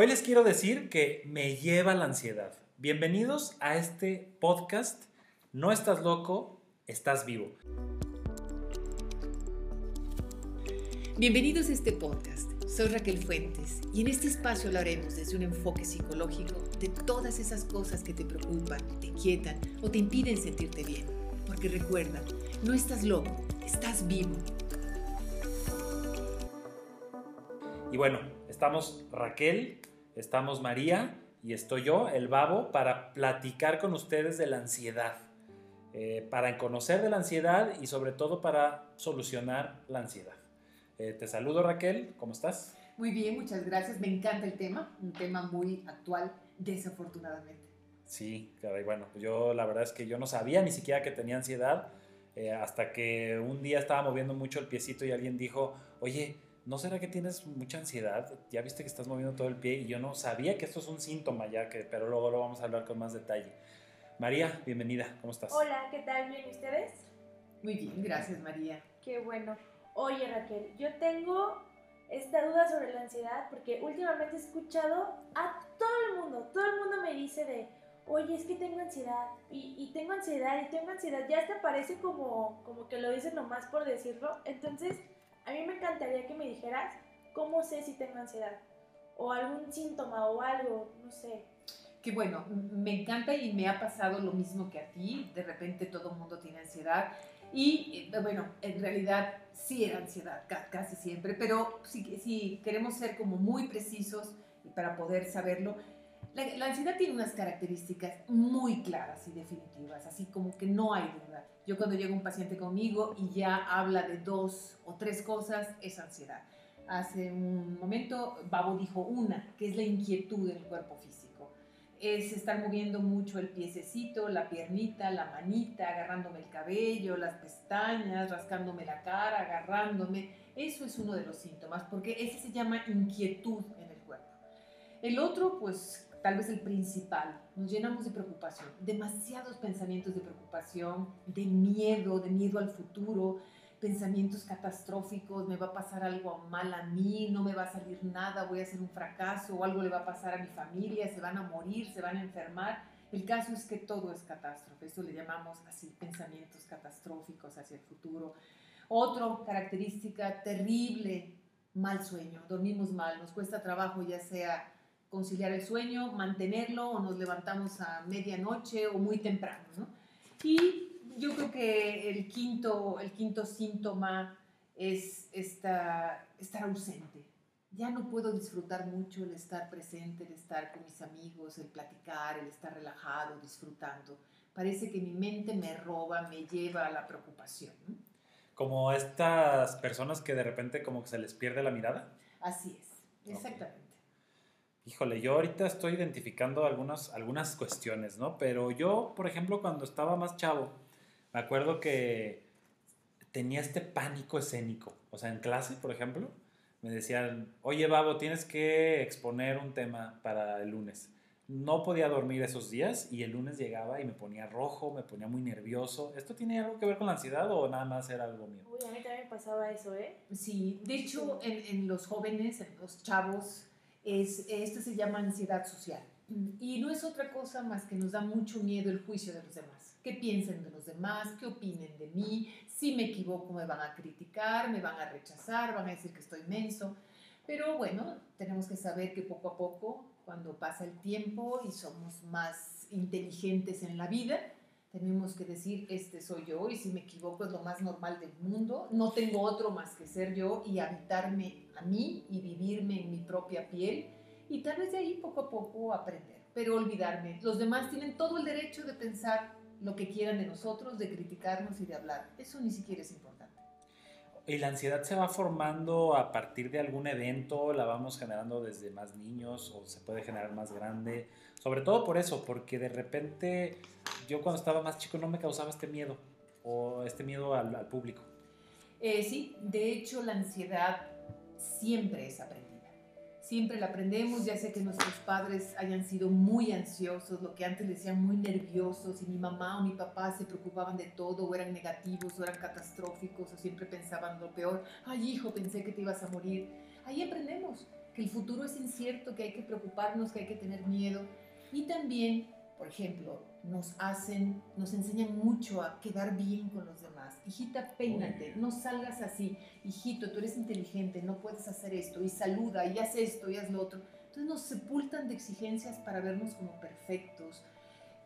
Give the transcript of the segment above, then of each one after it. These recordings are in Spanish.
Hoy les quiero decir que me lleva la ansiedad. Bienvenidos a este podcast. No estás loco, estás vivo. Bienvenidos a este podcast. Soy Raquel Fuentes y en este espacio hablaremos desde un enfoque psicológico de todas esas cosas que te preocupan, te quietan o te impiden sentirte bien. Porque recuerda, no estás loco, estás vivo. Y bueno, estamos Raquel, estamos María y estoy yo, el babo, para platicar con ustedes de la ansiedad. Eh, para conocer de la ansiedad y sobre todo para solucionar la ansiedad. Eh, te saludo Raquel, ¿cómo estás? Muy bien, muchas gracias. Me encanta el tema, un tema muy actual, desafortunadamente. Sí, caray, bueno, yo la verdad es que yo no sabía ni siquiera que tenía ansiedad eh, hasta que un día estaba moviendo mucho el piecito y alguien dijo, oye, ¿no será que tienes mucha ansiedad? Ya viste que estás moviendo todo el pie y yo no sabía que esto es un síntoma ya, que, pero luego lo vamos a hablar con más detalle. María, bienvenida, ¿cómo estás? Hola, ¿qué tal? ¿Bien ustedes? Muy bien, gracias María. Qué bueno. Oye Raquel, yo tengo esta duda sobre la ansiedad porque últimamente he escuchado a todo el mundo, todo el mundo me dice de, oye, es que tengo ansiedad y, y tengo ansiedad y tengo ansiedad, ya hasta parece como, como que lo dicen nomás por decirlo, entonces a mí me encantaría que me dijeras cómo sé si tengo ansiedad o algún síntoma o algo, no sé. Que bueno, me encanta y me ha pasado lo mismo que a ti. De repente todo el mundo tiene ansiedad. Y eh, bueno, en realidad sí era ansiedad, casi siempre, pero si, si queremos ser como muy precisos para poder saberlo, la, la, ansiedad tiene unas características muy claras y definitivas, así como que no hay duda. Yo cuando llega un paciente conmigo y ya habla de dos o tres cosas, es ansiedad. Hace un momento Babo dijo una, que es la inquietud del cuerpo físico. Es estar moviendo mucho el piececito, la piernita, la manita, agarrándome el cabello, las pestañas, rascándome la cara, agarrándome. Eso es uno de los síntomas, porque ese se llama inquietud en el cuerpo. El otro, pues tal vez el principal, nos llenamos de preocupación, demasiados pensamientos de preocupación, de miedo, de miedo al futuro, pensamientos catastróficos, me va a pasar algo mal a mí, no me va a salir nada, voy a hacer un fracaso o algo le va a pasar a mi familia, se van a morir, se van a enfermar. El caso es que todo es catástrofe, eso le llamamos así pensamientos catastróficos hacia el futuro. Otra característica terrible, mal sueño, dormimos mal, nos cuesta trabajo ya sea conciliar el sueño, mantenerlo o nos levantamos a medianoche o muy temprano. ¿no? Y yo creo que el quinto, el quinto síntoma es esta, estar ausente. Ya no puedo disfrutar mucho el estar presente, el estar con mis amigos, el platicar, el estar relajado, disfrutando. Parece que mi mente me roba, me lleva a la preocupación. ¿no? Como estas personas que de repente como que se les pierde la mirada. Así es, exactamente. Okay. Híjole, yo ahorita estoy identificando algunas, algunas cuestiones, ¿no? Pero yo, por ejemplo, cuando estaba más chavo, me acuerdo que tenía este pánico escénico. O sea, en clase, por ejemplo, me decían, oye, Babo, tienes que exponer un tema para el lunes. No podía dormir esos días y el lunes llegaba y me ponía rojo, me ponía muy nervioso. ¿Esto tiene algo que ver con la ansiedad o nada más era algo mío? Uy, a mí también pasaba eso, ¿eh? Sí, de hecho, en, en los jóvenes, en los chavos, es, esto se llama ansiedad social. Y no es otra cosa más que nos da mucho miedo el juicio de los demás. ¿Qué piensen de los demás? ¿Qué opinen de mí? Si me equivoco me van a criticar, me van a rechazar, van a decir que estoy menso. Pero bueno, tenemos que saber que poco a poco, cuando pasa el tiempo y somos más inteligentes en la vida, tenemos que decir, este soy yo y si me equivoco es lo más normal del mundo, no tengo otro más que ser yo y habitarme a mí y vivirme en mi propia piel y tal vez de ahí poco a poco aprender, pero olvidarme. Los demás tienen todo el derecho de pensar lo que quieran de nosotros, de criticarnos y de hablar. Eso ni siquiera es importante. ¿Y la ansiedad se va formando a partir de algún evento? ¿La vamos generando desde más niños o se puede generar más grande? Sobre todo por eso, porque de repente yo cuando estaba más chico no me causaba este miedo o este miedo al, al público. Eh, sí, de hecho la ansiedad siempre es aprendida. Siempre la aprendemos, ya sea que nuestros padres hayan sido muy ansiosos, lo que antes le decían muy nerviosos, y mi mamá o mi papá se preocupaban de todo, o eran negativos, o eran catastróficos, o siempre pensaban lo peor. Ay, hijo, pensé que te ibas a morir. Ahí aprendemos que el futuro es incierto, que hay que preocuparnos, que hay que tener miedo. Y también, por ejemplo, nos hacen, nos enseñan mucho a quedar bien con los demás. Hijita, peínate, no salgas así. Hijito, tú eres inteligente, no puedes hacer esto. Y saluda, y haz esto, y haz lo otro. Entonces nos sepultan de exigencias para vernos como perfectos.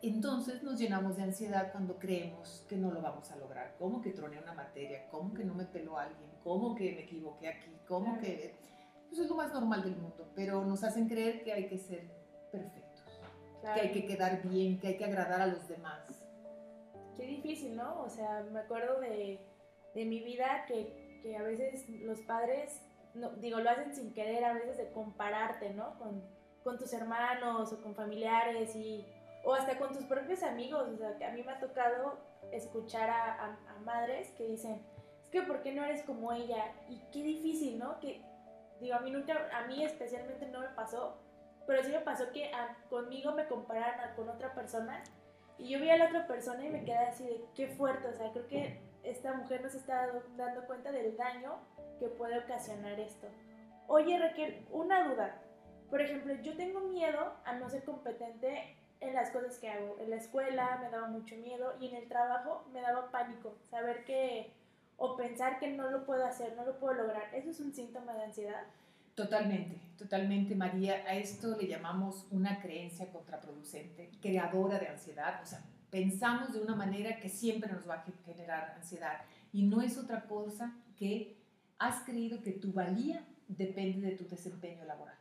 Entonces nos llenamos de ansiedad cuando creemos que no lo vamos a lograr. ¿Cómo que troné una materia? ¿Cómo que no me peló alguien? ¿Cómo que me equivoqué aquí? ¿Cómo que...? Pues es lo más normal del mundo, pero nos hacen creer que hay que ser perfectos, que hay que quedar bien, que hay que agradar a los demás. Qué difícil, ¿no? O sea, me acuerdo de, de mi vida que, que, a veces los padres, no, digo, lo hacen sin querer, a veces de compararte, ¿no? Con, con tus hermanos o con familiares y, o hasta con tus propios amigos. O sea, que a mí me ha tocado escuchar a, a, a madres que dicen, es que ¿por qué no eres como ella? Y qué difícil, ¿no? Que Digo, a mí nunca, a mí especialmente no me pasó, pero sí me pasó que conmigo me compararan con otra persona y yo vi a la otra persona y me quedé así de qué fuerte, o sea, creo que esta mujer no se está dando cuenta del daño que puede ocasionar esto. Oye Raquel, una duda. Por ejemplo, yo tengo miedo a no ser competente en las cosas que hago. En la escuela me daba mucho miedo y en el trabajo me daba pánico. Saber que o pensar que no lo puedo hacer, no lo puedo lograr. ¿Eso es un síntoma de ansiedad? Totalmente, totalmente, María. A esto le llamamos una creencia contraproducente, creadora de ansiedad. O sea, pensamos de una manera que siempre nos va a generar ansiedad. Y no es otra cosa que has creído que tu valía depende de tu desempeño laboral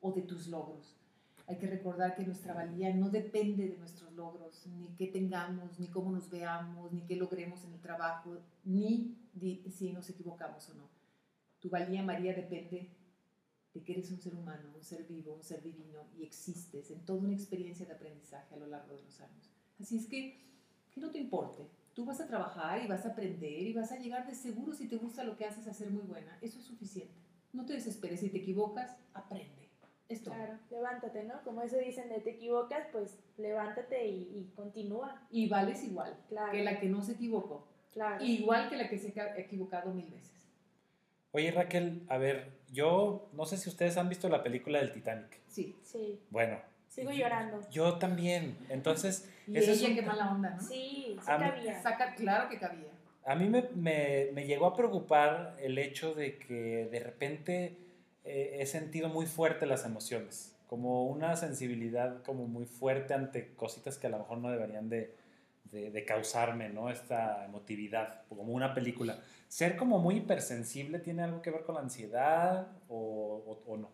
o de tus logros. Hay que recordar que nuestra valía no depende de nuestros logros, ni qué tengamos, ni cómo nos veamos, ni qué logremos en el trabajo, ni si nos equivocamos o no. Tu valía, María, depende de que eres un ser humano, un ser vivo, un ser divino y existes en toda una experiencia de aprendizaje a lo largo de los años. Así es que, que no te importe. Tú vas a trabajar y vas a aprender y vas a llegar de seguro si te gusta lo que haces a ser muy buena. Eso es suficiente. No te desesperes. Si te equivocas, aprende esto. Claro, levántate, ¿no? Como eso dicen de te equivocas, pues levántate y, continúa. Y vales igual que la que no se equivocó. Claro. Igual que la que se ha equivocado mil veces. Oye Raquel, a ver, yo no sé si ustedes han visto la película del Titanic. Sí. Sí. Bueno. Sigo llorando. Yo también. Entonces. y ella, es qué mala onda, ¿no? Sí, sí cabía. Saca, claro que cabía. A mí me, me, me llegó a preocupar el hecho de que de repente eh, he sentido muy fuerte las emociones, como una sensibilidad como muy fuerte ante cositas que a lo mejor no deberían de, de, causarme, ¿no? Esta emotividad, como una película. ¿Ser como muy hipersensible tiene algo que ver con la ansiedad o, o, no?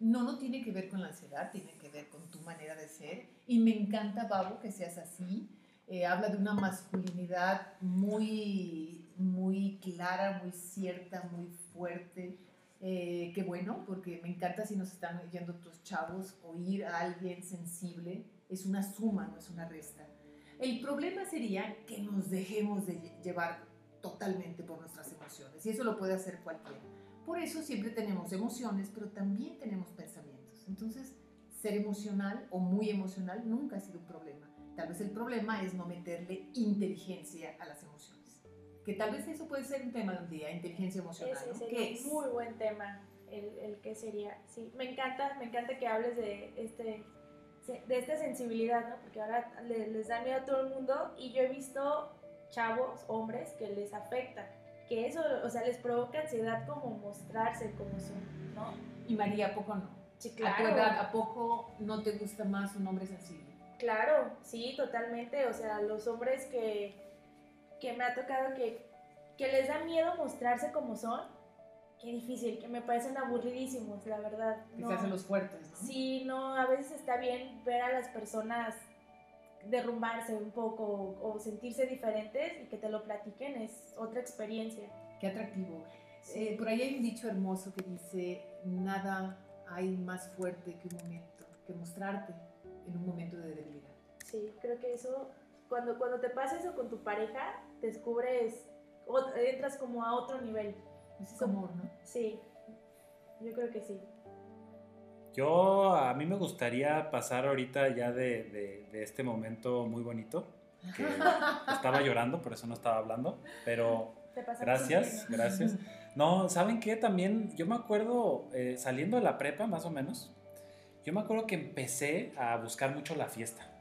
No, no tiene que ver con la ansiedad, tiene que ver con tu manera de ser. Y me encanta, Pablo, que seas así. Eh, habla de una masculinidad muy, muy clara, muy cierta, muy fuerte. Eh, qué bueno, porque me encanta si nos están oyendo tus chavos, oír a alguien sensible es una suma, no es una resta. El problema sería que nos dejemos de llevar totalmente por nuestras emociones, y eso lo puede hacer cualquiera. Por eso siempre tenemos emociones, pero también tenemos pensamientos. Entonces, ser emocional o muy emocional nunca ha sido un problema. Tal vez el problema es no meterle inteligencia a las emociones que tal vez eso puede ser un tema de un día, inteligencia emocional. Ese sería un muy buen tema, el, el que sería, sí, me encanta, me encanta que hables de este de esta sensibilidad, ¿no? Porque ahora les, da miedo a todo el mundo y yo he visto chavos, hombres, que les afecta, que eso, o sea, les provoca ansiedad como mostrarse como son, ¿no? Y María, ¿a poco no? Sí, claro. ¿A tu edad, a poco no te gusta más un hombre sensible? Claro, sí, totalmente, o sea, los hombres que que me ha tocado que, que les da miedo mostrarse como son, qué difícil, que me parecen aburridísimos, la verdad. Que se hacen los fuertes, ¿no? Sí, no, a veces está bien ver a las personas derrumbarse un poco o, sentirse diferentes y que te lo platiquen, es otra experiencia. Qué atractivo. Eh, por ahí hay un dicho hermoso que dice, nada hay más fuerte que un momento, que mostrarte en un momento de debilidad. Sí, creo que eso cuando, cuando te pasa eso con tu pareja, descubres, entras como a otro nivel. Es amor, ¿no? Sí, yo creo que sí. Yo, a mí me gustaría pasar ahorita ya de, de, este momento muy bonito, que estaba llorando, por eso no estaba hablando, pero gracias, gracias. No, ¿saben qué? También yo me acuerdo, eh, saliendo de la prepa más o menos, yo me acuerdo que empecé a buscar mucho la fiesta.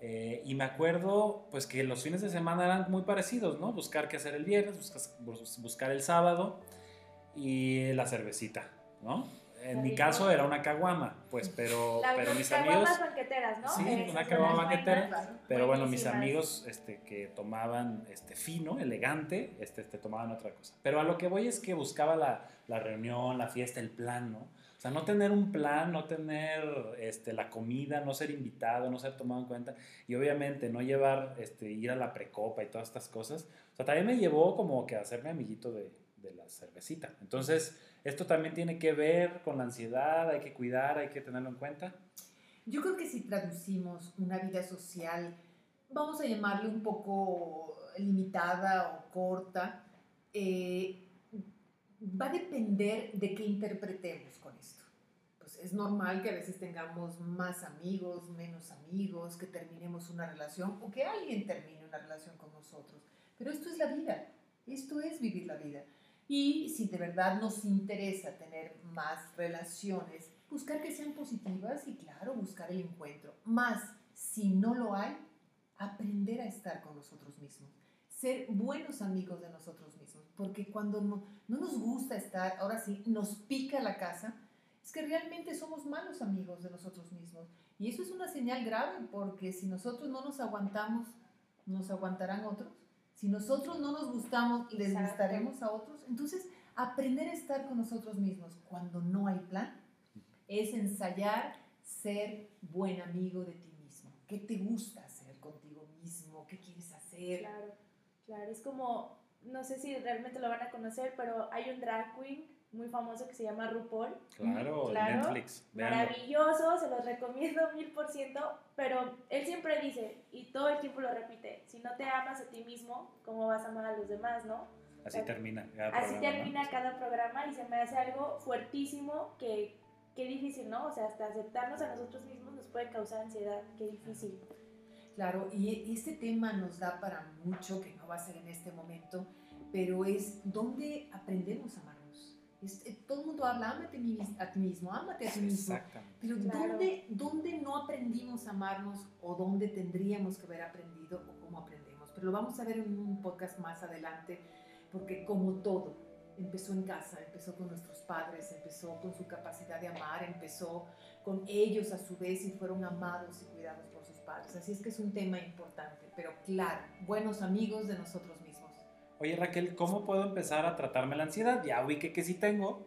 Eh, y me acuerdo pues que los fines de semana eran muy parecidos, ¿no? Buscar qué hacer el viernes, buscar, buscar el sábado y la cervecita, ¿no? En mi caso era una caguama, pues, pero, pero mis amigos... banqueteras, ¿no? Sí, una caguama banquetera. Pero bueno, mis amigos este, que tomaban este, fino, elegante, este, este, tomaban otra cosa. Pero a lo que voy es que buscaba la, la reunión, la fiesta, el plan, ¿no? Sea, no tener un plan, no tener este, la comida, no ser invitado, no ser tomado en cuenta. Y obviamente no llevar, este, ir a la precopa y todas estas cosas. O sea, también me llevó como que a hacerme amiguito de, de la cervecita. Entonces ¿Esto también tiene que ver con la ansiedad? ¿Hay que cuidar? ¿Hay que tenerlo en cuenta? Yo creo que si traducimos una vida social, vamos a llamarle un poco limitada o corta, eh, va a depender de qué interpretemos con esto. Pues es normal que a veces tengamos más amigos, menos amigos, que terminemos una relación o que alguien termine una relación con nosotros. Pero esto es la vida, esto es vivir la vida. Y si de verdad nos interesa tener más relaciones, buscar que sean positivas y claro, buscar el encuentro. Más, si no lo hay, aprender a estar con nosotros mismos. Ser buenos amigos de nosotros mismos. Porque cuando no, no nos gusta estar, ahora sí, nos pica la casa, es que realmente somos malos amigos de nosotros mismos. Y eso es una señal grave porque si nosotros no nos aguantamos, ¿nos aguantarán otros? Si nosotros no nos gustamos, les gustaremos a otros. Entonces, aprender a estar con nosotros mismos cuando no hay plan es ensayar ser buen amigo de ti mismo. ¿Qué te gusta hacer contigo mismo? ¿Qué quieres hacer? Claro, claro. Es como, no sé si realmente lo van a conocer, pero hay un drag queen muy famoso que se llama RuPaul. Claro, Netflix. Maravilloso, se los recomiendo mil por ciento, pero él siempre dice, y todo el tiempo lo repite, si no te amas a ti mismo, ¿cómo vas a amar a los demás, no? Así termina cada Así termina cada programa y se me hace algo fuertísimo que, qué difícil, ¿no? O sea, hasta aceptarnos a nosotros mismos nos puede causar ansiedad, qué difícil. Claro, y este tema nos da para mucho, que no va a ser en este momento, pero es dónde aprendemos a amar eh, todo el mundo habla, ámate a ti mismo, ámate a ti mismo. Pero ¿dónde, ¿dónde no aprendimos a amarnos o dónde tendríamos que haber aprendido o cómo aprendemos? Pero lo vamos a ver en un podcast más adelante, porque como todo, empezó en casa, empezó con nuestros padres, empezó con su capacidad de amar, empezó con ellos a su vez y fueron amados y cuidados padres. Así es que es un tema importante, pero claro, buenos amigos de nosotros mismos oye Raquel, ¿cómo puedo empezar a tratarme la ansiedad? Ya ubiqué que sí tengo,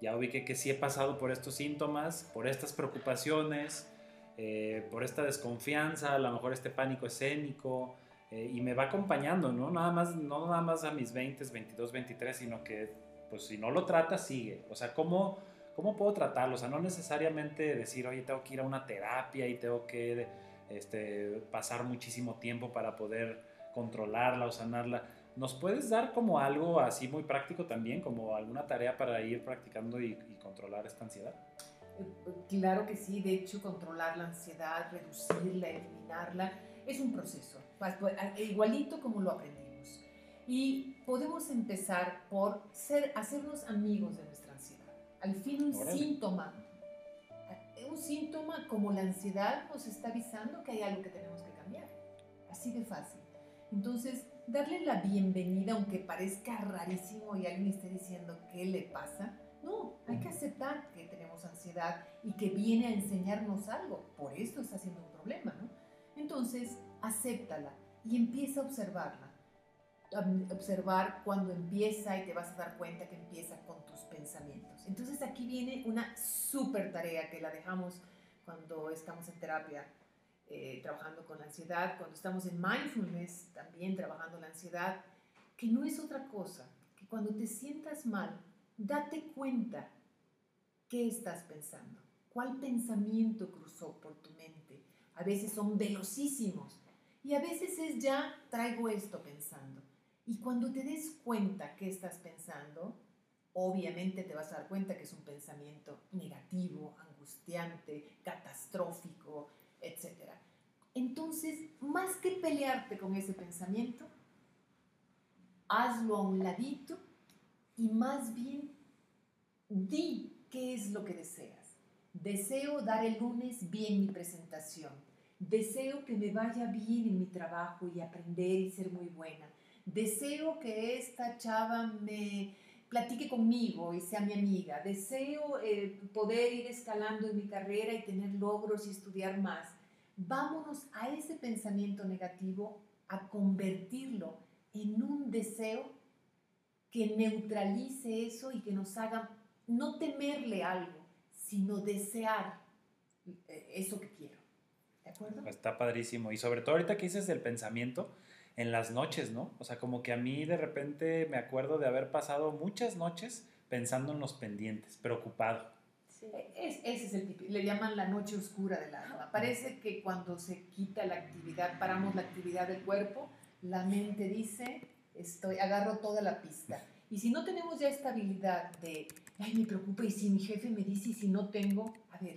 ya ubiqué que sí he pasado por estos síntomas, por estas preocupaciones, eh, por esta desconfianza, a lo mejor este pánico escénico, eh, y me va acompañando, ¿no? Nada más, no nada más a mis 20, 22, 23, sino que, pues si no lo trata, sigue. O sea, ¿cómo, ¿cómo puedo tratarlo? O sea, no necesariamente decir, oye, tengo que ir a una terapia y tengo que este, pasar muchísimo tiempo para poder controlarla o sanarla ¿Nos puedes dar como algo así muy práctico también, como alguna tarea para ir practicando y, controlar esta ansiedad? Claro que sí, de hecho controlar la ansiedad, reducirla, eliminarla, es un proceso, igualito como lo aprendimos. Y podemos empezar por ser, hacernos amigos de nuestra ansiedad. Al fin un síntoma, un síntoma como la ansiedad nos está avisando que hay algo que tenemos que cambiar. Así de fácil. Entonces, darle la bienvenida, aunque parezca rarísimo y alguien esté diciendo qué le pasa. No, hay que aceptar que tenemos ansiedad y que viene a enseñarnos algo. Por esto está siendo un problema, ¿no? Entonces, acéptala y empieza a observarla. Observar cuando empieza y te vas a dar cuenta que empieza con tus pensamientos. Entonces aquí viene una súper tarea que la dejamos cuando estamos en terapia eh, trabajando con la ansiedad, cuando estamos en mindfulness, también trabajando la ansiedad, que no es otra cosa, que cuando te sientas mal, date cuenta qué estás pensando, cuál pensamiento cruzó por tu mente. A veces son velocísimos y a veces es ya traigo esto pensando. Y cuando te des cuenta qué estás pensando, obviamente te vas a dar cuenta que es un pensamiento negativo, angustiante, catastrófico, etc. Entonces, más que pelearte con ese pensamiento, hazlo a un ladito y más bien di qué es lo que deseas. Deseo dar el lunes bien mi presentación. Deseo que me vaya bien en mi trabajo y aprender y ser muy buena. Deseo que esta chava me platique conmigo y sea mi amiga. Deseo eh, poder ir escalando en mi carrera y tener logros y estudiar más. Vámonos a ese pensamiento negativo a convertirlo en un deseo que neutralice eso y que nos haga no temerle algo, sino desear eh, eso que quiero. ¿De acuerdo? Está padrísimo. Y sobre todo ahorita que dices del pensamiento, en las noches, ¿no? O sea, como que a mí de repente me acuerdo de haber pasado muchas noches pensando en los pendientes, preocupado. Sí. Es, ese es el tipo, le llaman la noche oscura del alma. Parece que cuando se quita la actividad, paramos la actividad del cuerpo, la mente dice, estoy, agarro toda la pista. Y si no tenemos ya estabilidad de, ay, me preocupa y si mi jefe me dice y si no tengo, a ver,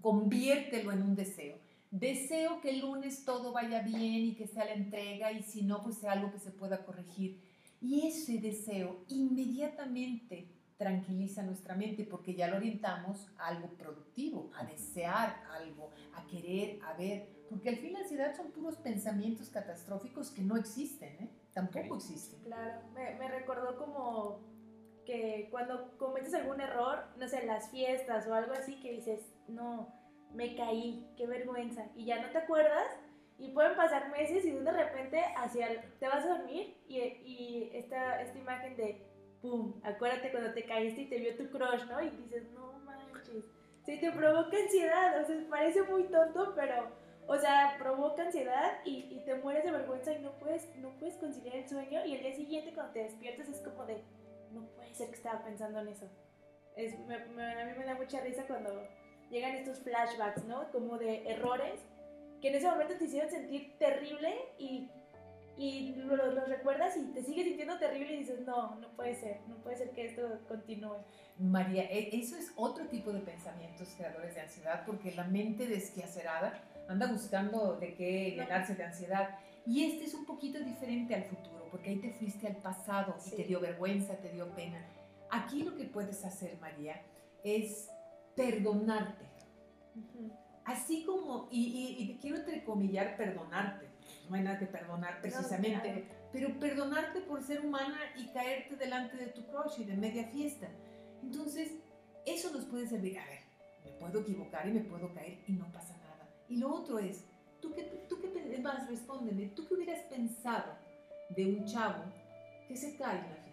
conviértelo en un deseo deseo que el lunes todo vaya bien y que sea la entrega y si no, pues sea algo que se pueda corregir. Y ese deseo inmediatamente tranquiliza nuestra mente porque ya lo orientamos a algo productivo, a desear algo, a querer, a ver, porque al fin la ansiedad son puros pensamientos catastróficos que no existen, ¿eh? tampoco existen. Claro, me, me recordó como que cuando cometes algún error, no sé, las fiestas o algo así, que dices, no, me caí, qué vergüenza, y ya no te acuerdas, y pueden pasar meses y de repente hacia te vas a dormir y, y esta, esta imagen de, ¡pum!, acuérdate cuando te caíste y te vio tu crush, ¿no? Y dices, no manches, sí, te provoca ansiedad, o sea, parece muy tonto, pero, o sea, provoca ansiedad y, y te mueres de vergüenza y no puedes, no puedes conciliar el sueño y el día siguiente cuando te despiertas es como de, no puede ser que estaba pensando en eso. Es, a mí me da mucha risa cuando llegan estos flashbacks, ¿no? Como de errores que en ese momento te hicieron sentir terrible y, y los lo recuerdas y te sigues sintiendo terrible y dices, no, no puede ser, no puede ser que esto continúe. María, e, eso es otro tipo de pensamientos creadores de ansiedad porque la mente desquiacerada anda buscando de qué llenarse de ansiedad. Y este es un poquito diferente al futuro, porque ahí te fuiste al pasado y te dio vergüenza, te dio pena. Aquí lo que puedes hacer, María, es perdonarte. Así como, y, y, quiero entrecomillar perdonarte, no hay nada que perdonar precisamente, pero perdonarte por ser humana y caerte delante de tu crush y de media fiesta. Entonces, eso nos puede servir. A ver, me puedo equivocar y me puedo caer y no pasa nada. Y lo otro es, ¿tú qué, tú qué más? Respóndeme, ¿tú qué hubieras pensado de un chavo que se cae en la fiesta?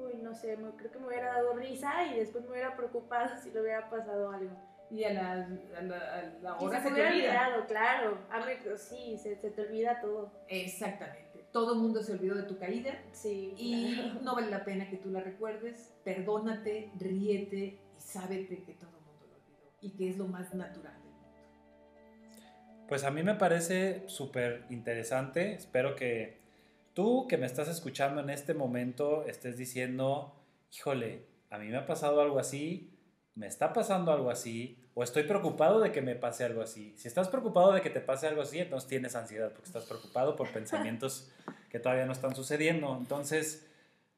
Uy, no sé, creo que me hubiera dado risa y después me hubiera preocupado si le hubiera pasado algo. Y a la, a la, hora se, te olvida. claro. A mí, sí, se, te olvida todo. Exactamente. Todo el mundo se olvidó de tu caída. Sí. Y no vale la pena que tú la recuerdes. Perdónate, ríete y sábete que todo el mundo lo olvidó. Y que es lo más natural del mundo. Pues a mí me parece súper interesante. Espero que tú que me estás escuchando en este momento estés diciendo, híjole, a mí me ha pasado algo así, me está pasando algo así, o estoy preocupado de que me pase algo así. Si estás preocupado de que te pase algo así, entonces tienes ansiedad, porque estás preocupado por pensamientos que todavía no están sucediendo. Entonces,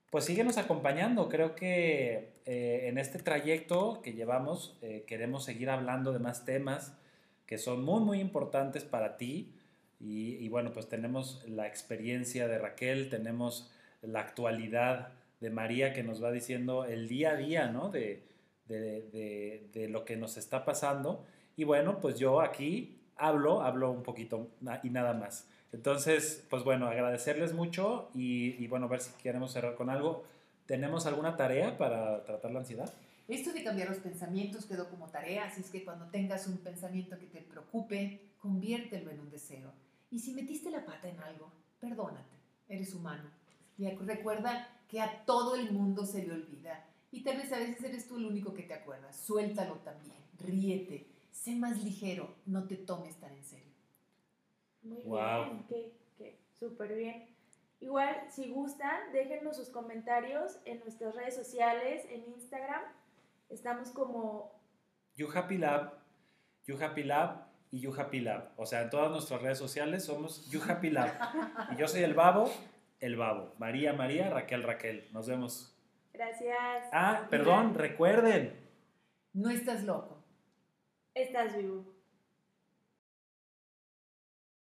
pues síguenos acompañando. Creo que eh, en este trayecto que llevamos eh, queremos seguir hablando de más temas que son muy, muy importantes para ti y, bueno, pues tenemos la experiencia de Raquel, tenemos la actualidad de María que nos va diciendo el día a día, ¿no? De, de, de, lo que nos está pasando. Y bueno, pues yo aquí hablo, hablo un poquito y nada más. Entonces, pues bueno, agradecerles mucho y, y bueno, ver si queremos cerrar con algo. ¿Tenemos alguna tarea para tratar la ansiedad? Esto de cambiar los pensamientos quedó como tarea, así es que cuando tengas un pensamiento que te preocupe, conviértelo en un deseo. Y si metiste la pata en algo, perdónate, eres humano. Y recuerda que a todo el mundo se le olvida. Y tal vez a veces eres tú el único que te acuerdas. Suéltalo también, ríete, sé más ligero, no te tomes tan en serio. Muy bien, que, que súper bien. Igual, si gustan, déjenos sus comentarios en nuestras redes sociales, en Instagram. Estamos como... You Happy Lab, You Happy Lab y You Happy Lab. O sea, en todas nuestras redes sociales somos You Happy Lab. Y yo soy el babo, el babo. María, María, Raquel, Raquel. Nos vemos. Gracias. Ah, perdón, recuerden. No estás loco. Estás vivo.